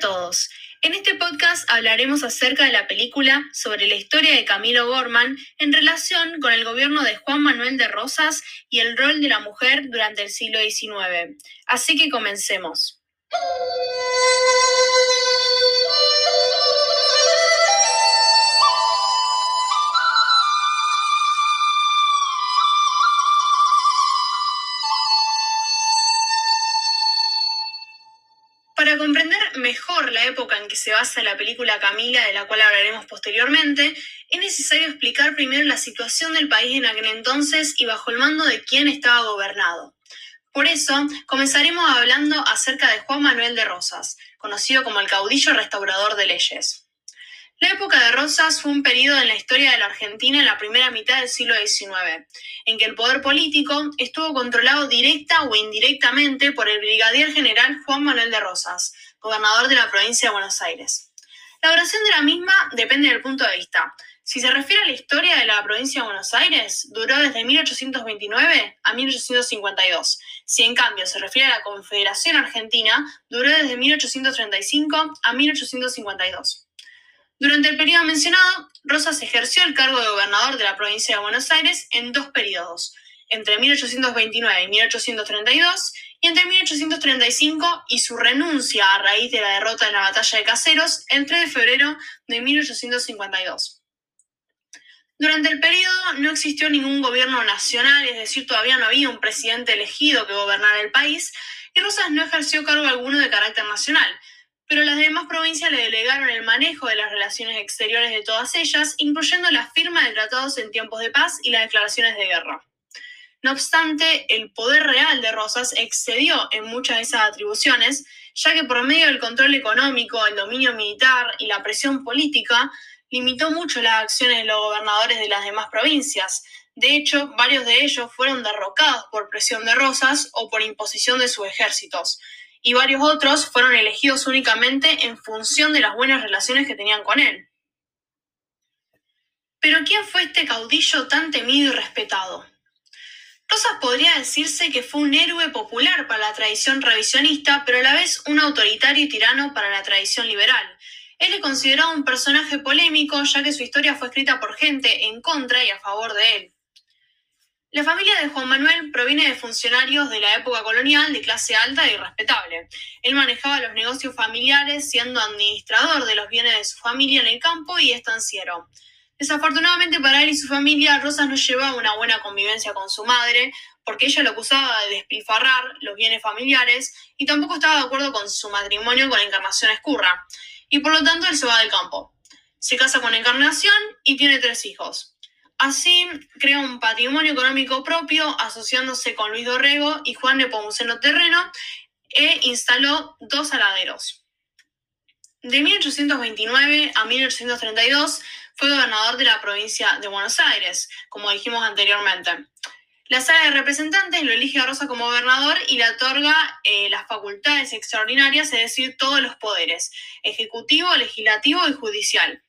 Todos. En este podcast hablaremos acerca de la película sobre la historia de Camilo Gorman en relación con el gobierno de Juan Manuel de Rosas y el rol de la mujer durante el siglo XIX. Así que comencemos. Época en que se basa la película Camila, de la cual hablaremos posteriormente, es necesario explicar primero la situación del país en aquel entonces y bajo el mando de quién estaba gobernado. Por eso, comenzaremos hablando acerca de Juan Manuel de Rosas, conocido como el caudillo restaurador de leyes. La época de Rosas fue un periodo en la historia de la Argentina en la primera mitad del siglo XIX, en que el poder político estuvo controlado directa o indirectamente por el brigadier general Juan Manuel de Rosas, gobernador de la provincia de Buenos Aires. La duración de la misma depende del punto de vista. Si se refiere a la historia de la provincia de Buenos Aires, duró desde 1829 a 1852. Si en cambio se refiere a la Confederación Argentina, duró desde 1835 a 1852. Durante el periodo mencionado, Rosas ejerció el cargo de gobernador de la provincia de Buenos Aires en dos periodos, entre 1829 y 1832 y entre 1835 y su renuncia a raíz de la derrota en la batalla de Caseros el 3 de febrero de 1852. Durante el periodo no existió ningún gobierno nacional, es decir, todavía no había un presidente elegido que gobernara el país, y Rosas no ejerció cargo alguno de carácter nacional, pero las demás provincias le delegaron el manejo de las relaciones exteriores de todas ellas, incluyendo la firma de tratados en tiempos de paz y las declaraciones de guerra. No obstante, el poder real de Rosas excedió en muchas de esas atribuciones, ya que por medio del control económico, el dominio militar y la presión política, limitó mucho las acciones de los gobernadores de las demás provincias. De hecho, varios de ellos fueron derrocados por presión de Rosas o por imposición de sus ejércitos, y varios otros fueron elegidos únicamente en función de las buenas relaciones que tenían con él. Pero ¿quién fue este caudillo tan temido y respetado? Rosas podría decirse que fue un héroe popular para la tradición revisionista, pero a la vez un autoritario y tirano para la tradición liberal. Él es considerado un personaje polémico, ya que su historia fue escrita por gente en contra y a favor de él. La familia de Juan Manuel proviene de funcionarios de la época colonial de clase alta y respetable. Él manejaba los negocios familiares siendo administrador de los bienes de su familia en el campo y estanciero. Desafortunadamente para él y su familia, Rosas no llevaba una buena convivencia con su madre, porque ella lo acusaba de despilfarrar los bienes familiares y tampoco estaba de acuerdo con su matrimonio con Encarnación Escurra. Y por lo tanto él se va del campo. Se casa con Encarnación y tiene tres hijos. Así crea un patrimonio económico propio asociándose con Luis Dorrego y Juan de Pomuceno Terreno e instaló dos aladeros. De 1829 a 1832 fue gobernador de la provincia de Buenos Aires, como dijimos anteriormente. La sala de representantes lo elige a Rosa como gobernador y le otorga eh, las facultades extraordinarias, es decir, todos los poderes, ejecutivo, legislativo y judicial.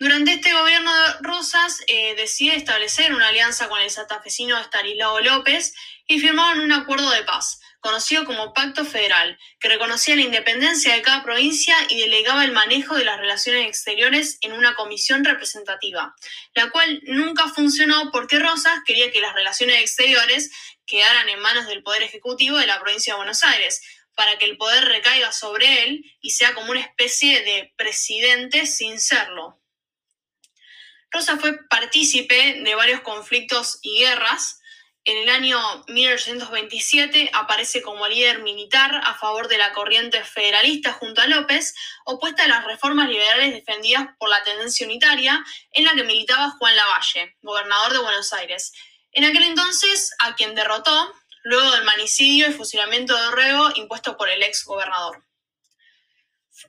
Durante este gobierno de Rosas eh, decide establecer una alianza con el santafesino Estanislao López y firmaron un acuerdo de paz, conocido como Pacto Federal, que reconocía la independencia de cada provincia y delegaba el manejo de las relaciones exteriores en una comisión representativa, la cual nunca funcionó porque Rosas quería que las relaciones exteriores quedaran en manos del Poder Ejecutivo de la provincia de Buenos Aires, para que el poder recaiga sobre él y sea como una especie de presidente sin serlo. Rosa fue partícipe de varios conflictos y guerras. En el año 1827 aparece como líder militar a favor de la corriente federalista junto a López, opuesta a las reformas liberales defendidas por la tendencia unitaria, en la que militaba Juan Lavalle, gobernador de Buenos Aires. En aquel entonces, a quien derrotó, luego del manicidio y fusilamiento de Orrego impuesto por el ex gobernador.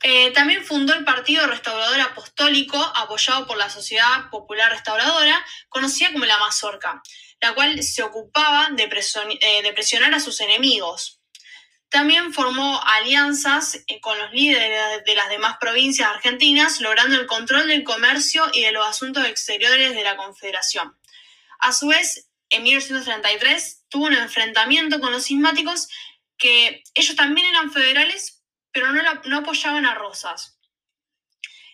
Eh, también fundó el Partido Restaurador Apostólico, apoyado por la Sociedad Popular Restauradora, conocida como la Mazorca, la cual se ocupaba de, eh, presionar a sus enemigos. También formó alianzas eh, con los líderes de las demás provincias argentinas, logrando el control del comercio y de los asuntos exteriores de la Confederación. A su vez, en 1833 tuvo un enfrentamiento con los cismáticos que ellos también eran federales, pero no, no apoyaban a Rosas.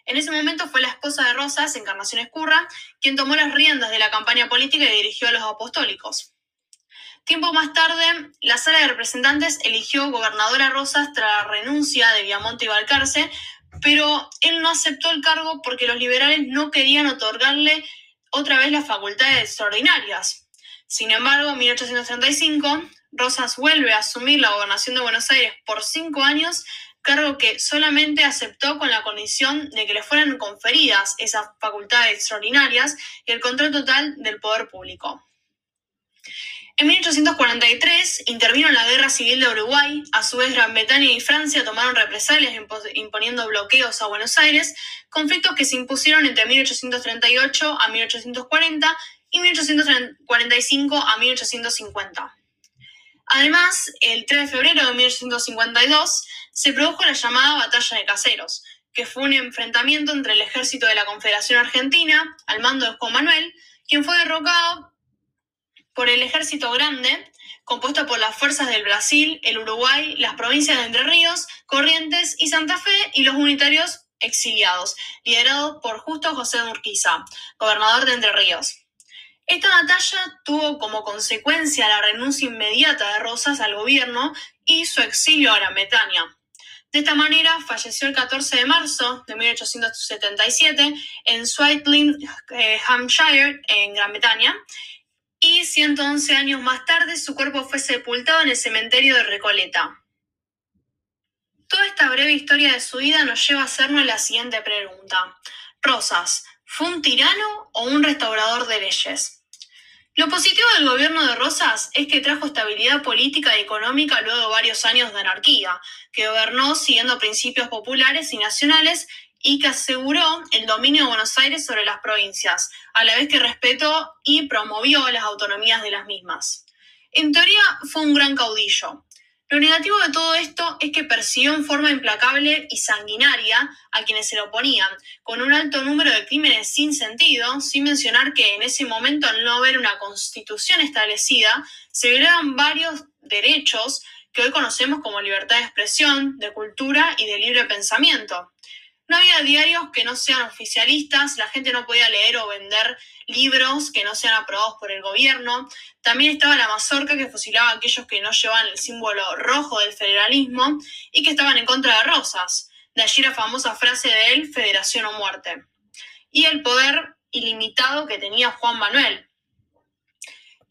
En ese momento fue la esposa de Rosas, Encarnación Escurra, quien tomó las riendas de la campaña política y dirigió a los apostólicos. Tiempo más tarde, la Sala de Representantes eligió gobernadora Rosas tras la renuncia de Viamonte y Balcarce, pero él no aceptó el cargo porque los liberales no querían otorgarle otra vez las facultades extraordinarias. Sin embargo, en 1835, Rosas vuelve a asumir la gobernación de Buenos Aires por cinco años cargo que solamente aceptó con la condición de que le fueran conferidas esas facultades extraordinarias y el control total del poder público. En 1843 intervino en la Guerra Civil de Uruguay, a su vez Gran Bretaña y Francia tomaron represalias imponiendo bloqueos a Buenos Aires, conflictos que se impusieron entre 1838 a 1840 y 1845 a 1850. Además, el 3 de febrero de 1852 se produjo la llamada Batalla de Caseros, que fue un enfrentamiento entre el ejército de la Confederación Argentina, al mando de Juan Manuel, quien fue derrocado por el Ejército Grande, compuesto por las fuerzas del Brasil, el Uruguay, las provincias de Entre Ríos, Corrientes y Santa Fe, y los unitarios exiliados, liderados por Justo José de Urquiza, gobernador de Entre Ríos. Esta batalla tuvo como consecuencia la renuncia inmediata de Rosas al gobierno y su exilio a Gran Bretaña. De esta manera, falleció el 14 de marzo de 1877 en Swateling, eh, Hampshire, en Gran Bretaña, y 111 años más tarde su cuerpo fue sepultado en el cementerio de Recoleta. Toda esta breve historia de su vida nos lleva a hacernos la siguiente pregunta. Rosas, ¿fue un tirano o un restaurador de leyes? Lo positivo del gobierno de Rosas es que trajo estabilidad política y económica luego de varios años de anarquía, que gobernó siguiendo principios populares y nacionales y que aseguró el dominio de Buenos Aires sobre las provincias, a la vez que respetó y promovió las autonomías de las mismas. En teoría fue un gran caudillo, lo negativo de todo esto es que persiguió en forma implacable y sanguinaria a quienes se lo oponían, con un alto número de crímenes sin sentido, sin mencionar que en ese momento al no haber una constitución establecida, se violaban varios derechos que hoy conocemos como libertad de expresión, de cultura y de libre pensamiento. No había diarios que no sean oficialistas, la gente no podía leer o vender libros que no sean aprobados por el gobierno. También estaba la mazorca que fusilaba a aquellos que no llevaban el símbolo rojo del federalismo y que estaban en contra de Rosas. De allí la famosa frase de él, Federación o muerte. Y el poder ilimitado que tenía Juan Manuel.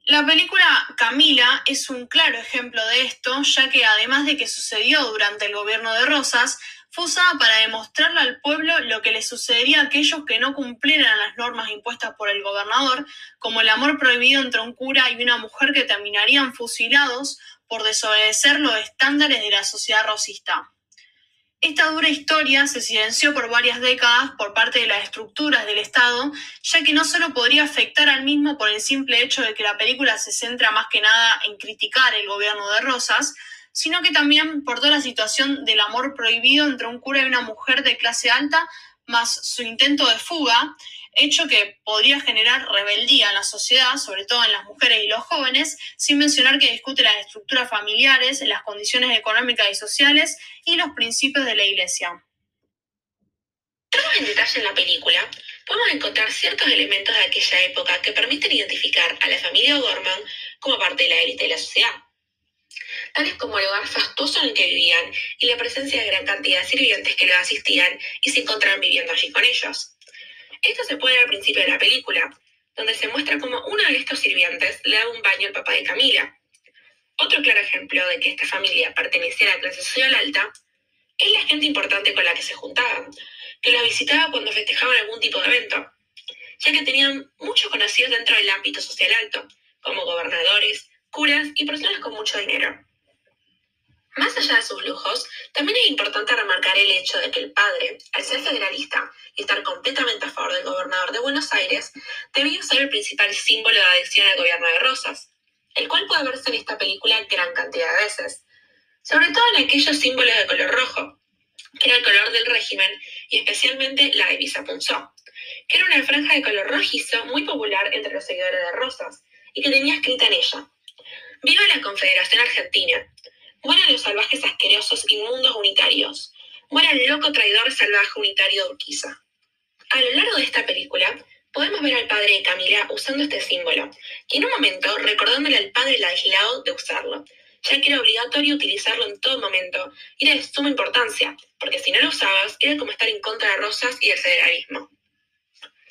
La película Camila es un claro ejemplo de esto, ya que además de que sucedió durante el gobierno de Rosas, usada para demostrarle al pueblo lo que le sucedería a aquellos que no cumplieran las normas impuestas por el gobernador, como el amor prohibido entre un cura y una mujer que terminarían fusilados por desobedecer los estándares de la sociedad rosista. Esta dura historia se silenció por varias décadas por parte de las estructuras del Estado, ya que no solo podría afectar al mismo por el simple hecho de que la película se centra más que nada en criticar el gobierno de Rosas, sino que también por toda la situación del amor prohibido entre un cura y una mujer de clase alta, más su intento de fuga, hecho que podría generar rebeldía en la sociedad, sobre todo en las mujeres y los jóvenes, sin mencionar que discute las estructuras familiares, las condiciones económicas y sociales y los principios de la Iglesia. Entrando en detalle en la película, podemos encontrar ciertos elementos de aquella época que permiten identificar a la familia O'Gorman como parte de la élite de la sociedad tales como el hogar fastuoso en el que vivían y la presencia de gran cantidad de sirvientes que los asistían y se encontraban viviendo allí con ellos. Esto se puede ver al principio de la película, donde se muestra como uno de estos sirvientes le da un baño al papá de Camila. Otro claro ejemplo de que esta familia pertenecía a la clase social alta es la gente importante con la que se juntaban, que los visitaba cuando festejaban algún tipo de evento, ya que tenían muchos conocidos dentro del ámbito social alto, como gobernadores, curas y personas con mucho dinero. Más allá de sus lujos, también es importante remarcar el hecho de que el padre, al ser federalista y estar completamente a favor del gobernador de Buenos Aires, debía ser el principal símbolo de adhesión al gobierno de Rosas, el cual puede verse en esta película gran cantidad de veces, sobre todo en aquellos símbolos de color rojo, que era el color del régimen y especialmente la divisa punzó, que era una franja de color rojizo muy popular entre los seguidores de Rosas y que tenía escrita en ella, Viva la Confederación Argentina, Mueran los salvajes asquerosos inmundos unitarios. Muera el loco traidor salvaje unitario de Urquiza. A lo largo de esta película, podemos ver al padre de Camila usando este símbolo, y en un momento recordándole al padre aislado de usarlo, ya que era obligatorio utilizarlo en todo momento y era de suma importancia, porque si no lo usabas era como estar en contra de Rosas y del federalismo.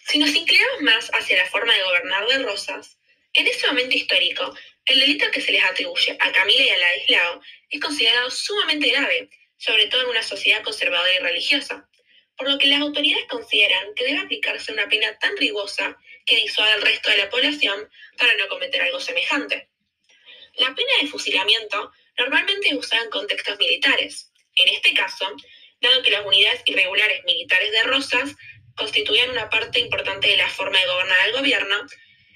Si nos inclinamos más hacia la forma de gobernar de Rosas, en ese momento histórico, el delito que se les atribuye a Camila y a aislado es considerado sumamente grave, sobre todo en una sociedad conservadora y religiosa, por lo que las autoridades consideran que debe aplicarse una pena tan rigurosa que disuada al resto de la población para no cometer algo semejante. La pena de fusilamiento normalmente es usada en contextos militares. En este caso, dado que las unidades irregulares militares de Rosas constituían una parte importante de la forma de gobernar al gobierno,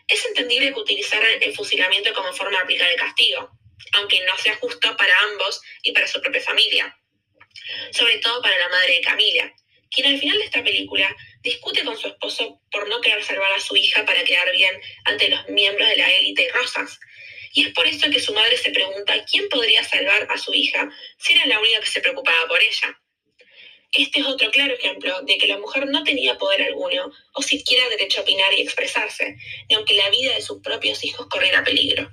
es entendible que utilizaran el fusilamiento como forma de aplicar el castigo, aunque no sea justo para ambos y para su propia familia. Sobre todo para la madre de Camila, quien al final de esta película discute con su esposo por no querer salvar a su hija para quedar bien ante los miembros de la élite y Rosas. Y es por eso que su madre se pregunta quién podría salvar a su hija si era la única que se preocupaba por ella. Este es otro claro ejemplo de que la mujer no tenía poder alguno o siquiera derecho a opinar y expresarse, ni aunque la vida de sus propios hijos corriera peligro.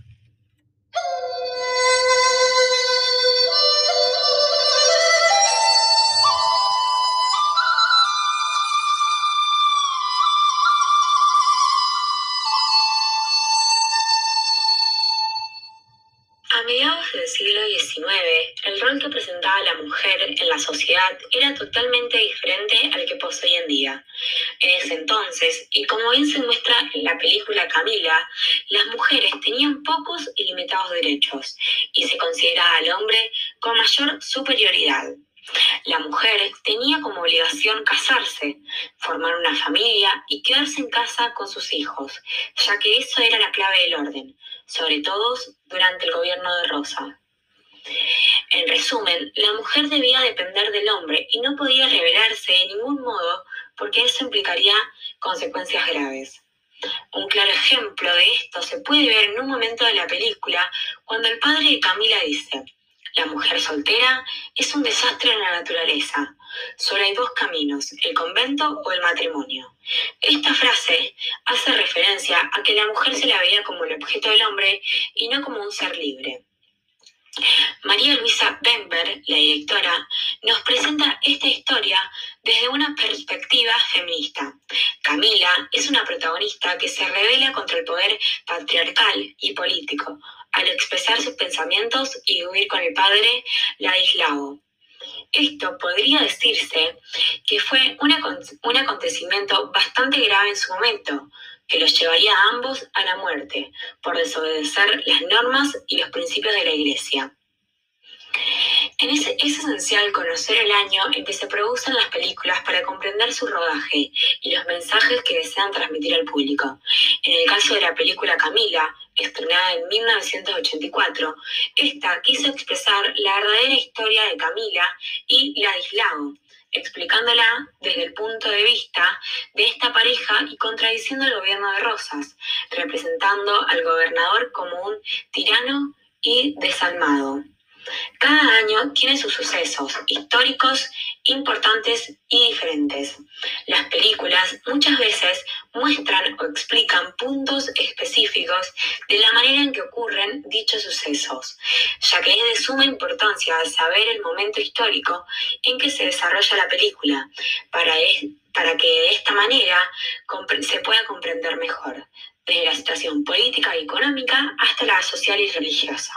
Totalmente diferente al que posee hoy en día. En ese entonces, y como bien se muestra en la película Camila, las mujeres tenían pocos y limitados derechos y se consideraba al hombre con mayor superioridad. La mujer tenía como obligación casarse, formar una familia y quedarse en casa con sus hijos, ya que eso era la clave del orden, sobre todo durante el gobierno de Rosa. En resumen, la mujer debía depender del hombre y no podía rebelarse de ningún modo porque eso implicaría consecuencias graves. Un claro ejemplo de esto se puede ver en un momento de la película cuando el padre de Camila dice, la mujer soltera es un desastre en la naturaleza. Solo hay dos caminos, el convento o el matrimonio. Esta frase hace referencia a que la mujer se la veía como el objeto del hombre y no como un ser libre. María Luisa Bember, la directora, nos presenta esta historia desde una perspectiva feminista. Camila es una protagonista que se revela contra el poder patriarcal y político al expresar sus pensamientos y huir con el padre Ladislao. Esto podría decirse que fue un acontecimiento bastante grave en su momento, que los llevaría a ambos a la muerte por desobedecer las normas y los principios de la Iglesia. es esencial conocer el año en que se producen las películas para comprender su rodaje y los mensajes que desean transmitir al público. En el caso de la película Camila, estrenada en 1984, esta quiso expresar la verdadera historia de Camila y Ladislao, explicándola desde el punto de vista de esta pareja y contradiciendo al gobierno de Rosas, representando al gobernador como un tirano y desalmado. Cada año tiene sus sucesos históricos importantes y diferentes. Las películas muchas veces muestran de la manera en que ocurren dichos sucesos, ya que es de suma importancia saber el momento histórico en que se desarrolla la película, para, para que de esta manera se pueda comprender mejor, desde la situación política y económica hasta la social y religiosa.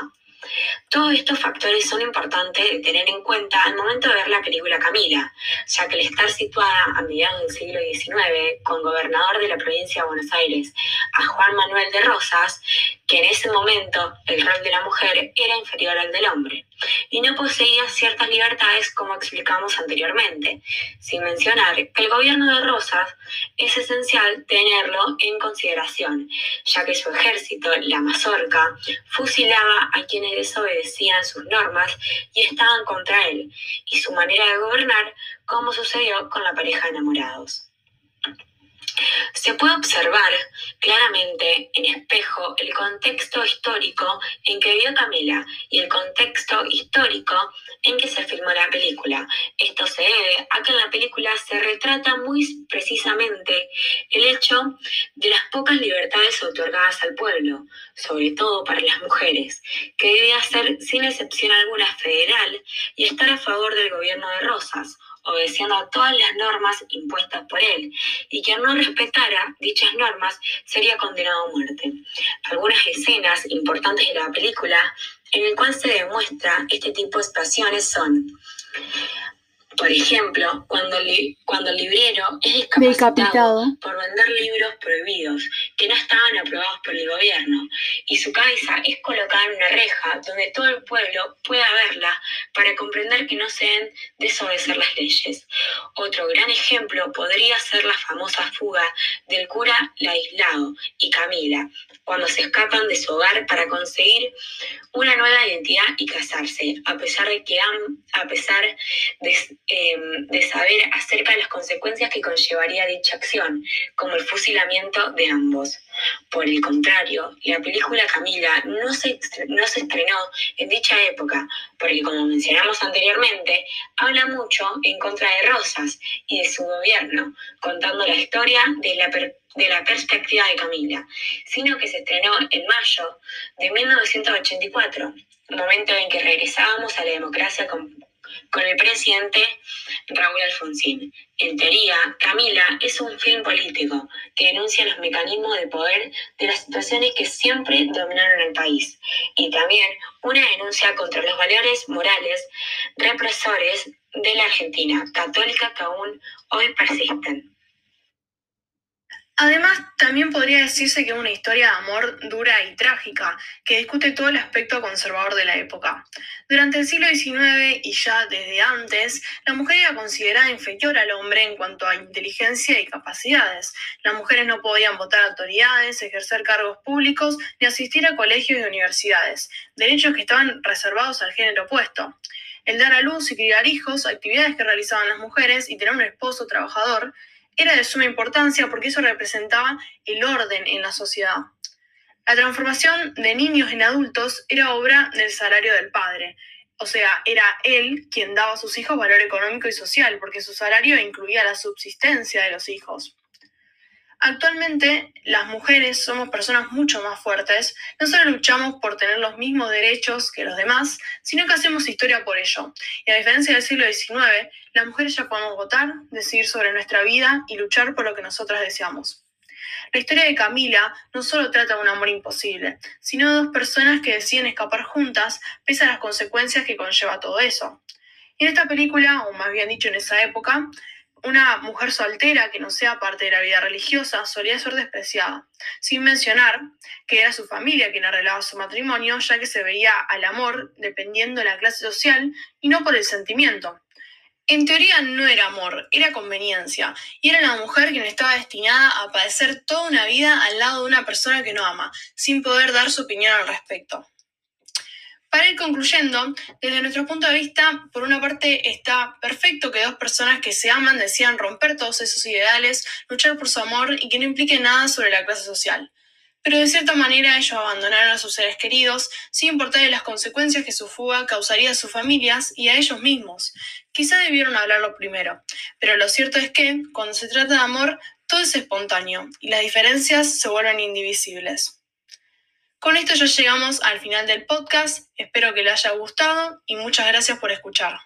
Todos estos factores son importantes de tener en cuenta al momento de ver la película Camila, ya que al estar situada a mediados del siglo XIX, con gobernador de la provincia de Buenos Aires, a Juan Manuel de Rosas, que en ese momento el rol de la mujer era inferior al del hombre y no poseía ciertas libertades como explicamos anteriormente, sin mencionar que el gobierno de Rosas es esencial tenerlo en consideración, ya que su ejército, la mazorca, fusilaba a quienes desobedecían sus normas y estaban contra él, y su manera de gobernar, como sucedió con la pareja de enamorados. Se puede observar claramente en espejo el contexto histórico en que vivió Camila y el contexto histórico en que se filmó la película. Esto se debe a que en la película se retrata muy precisamente el hecho de las pocas libertades otorgadas al pueblo, sobre todo para las mujeres, que debía ser sin excepción alguna federal y estar a favor del gobierno de Rosas obedeciendo a todas las normas impuestas por él, y quien no respetara dichas normas sería condenado a muerte. Algunas escenas importantes de la película en el cual se demuestra este tipo de situaciones son por ejemplo, cuando, cuando el librero es discapacitado por vender libros prohibidos que no estaban aprobados por el gobierno y su cabeza es colocada en una reja donde todo el pueblo pueda verla para comprender que no se deben desobedecer las leyes. Otro gran ejemplo podría ser la famosa fuga del cura Laislao y Camila, cuando se escapan de su hogar para conseguir una nueva identidad y casarse, a pesar de que a pesar de, em, de saber acerca de las consecuencias que conllevaría dicha acción, como el fusilamiento de ambos. Por el contrario, la película Camila no se, no se estrenó en dicha época, porque como mencionamos anteriormente, habla mucho en contra de Rosas y de su gobierno, contando la historia de la de la perspectiva de Camila, sino que se estrenó en mayo de 1984, momento en que regresábamos a la democracia con el presidente Raúl Alfonsín. En teoría, Camila es un film político que denuncia los mecanismos de poder de las situaciones que siempre dominaron el país y también una denuncia contra los valores morales represores de la Argentina católica que aún hoy persisten. Además, también podría decirse que es una historia de amor dura y trágica, que discute todo el aspecto conservador de la época. Durante el siglo XIX y ya desde antes, la mujer era considerada inferior al hombre en cuanto a inteligencia y capacidades. Las mujeres no podían votar autoridades, ejercer cargos públicos ni asistir a colegios y universidades, derechos que estaban reservados al género opuesto. El dar a luz y criar hijos, actividades que realizaban las mujeres y tener un esposo trabajador, era de suma importancia porque eso representaba el orden en la sociedad. La transformación de niños en adultos era obra del salario del padre, o sea, era él quien daba a sus hijos valor económico y social, porque su salario incluía la subsistencia de los hijos. Actualmente, las mujeres somos personas mucho más fuertes, no solo luchamos por tener los mismos derechos que los demás, sino que hacemos historia por ello. Y a diferencia del siglo XIX, las mujeres ya podemos votar, decidir sobre nuestra vida y luchar por lo que nosotras deseamos. La historia de Camila no solo trata de un amor imposible, sino de dos personas que deciden escapar juntas pese a las consecuencias que conlleva todo eso. En esta película, o más bien dicho en esa época, una mujer soltera que no sea parte de la vida religiosa solía ser despreciada, sin mencionar que era su familia quien arreglaba su matrimonio, ya que se veía al amor dependiendo de la clase social y no por el sentimiento. En teoría no era amor, era conveniencia, y era la mujer quien estaba destinada a padecer toda una vida al lado de una persona que no ama, sin poder dar su opinión al respecto. Para ir concluyendo, desde nuestro punto de vista, por una parte está perfecto que dos personas que se aman decidan romper todos esos ideales, luchar por su amor y que no implique nada sobre la clase social. Pero de cierta manera ellos abandonaron a sus seres queridos sin importar las consecuencias que su fuga causaría a sus familias y a ellos mismos. Quizá debieron hablarlo primero, pero lo cierto es que, cuando se trata de amor, todo es espontáneo y las diferencias se vuelven indivisibles. Con esto ya llegamos al final del podcast, espero que le haya gustado y muchas gracias por escuchar.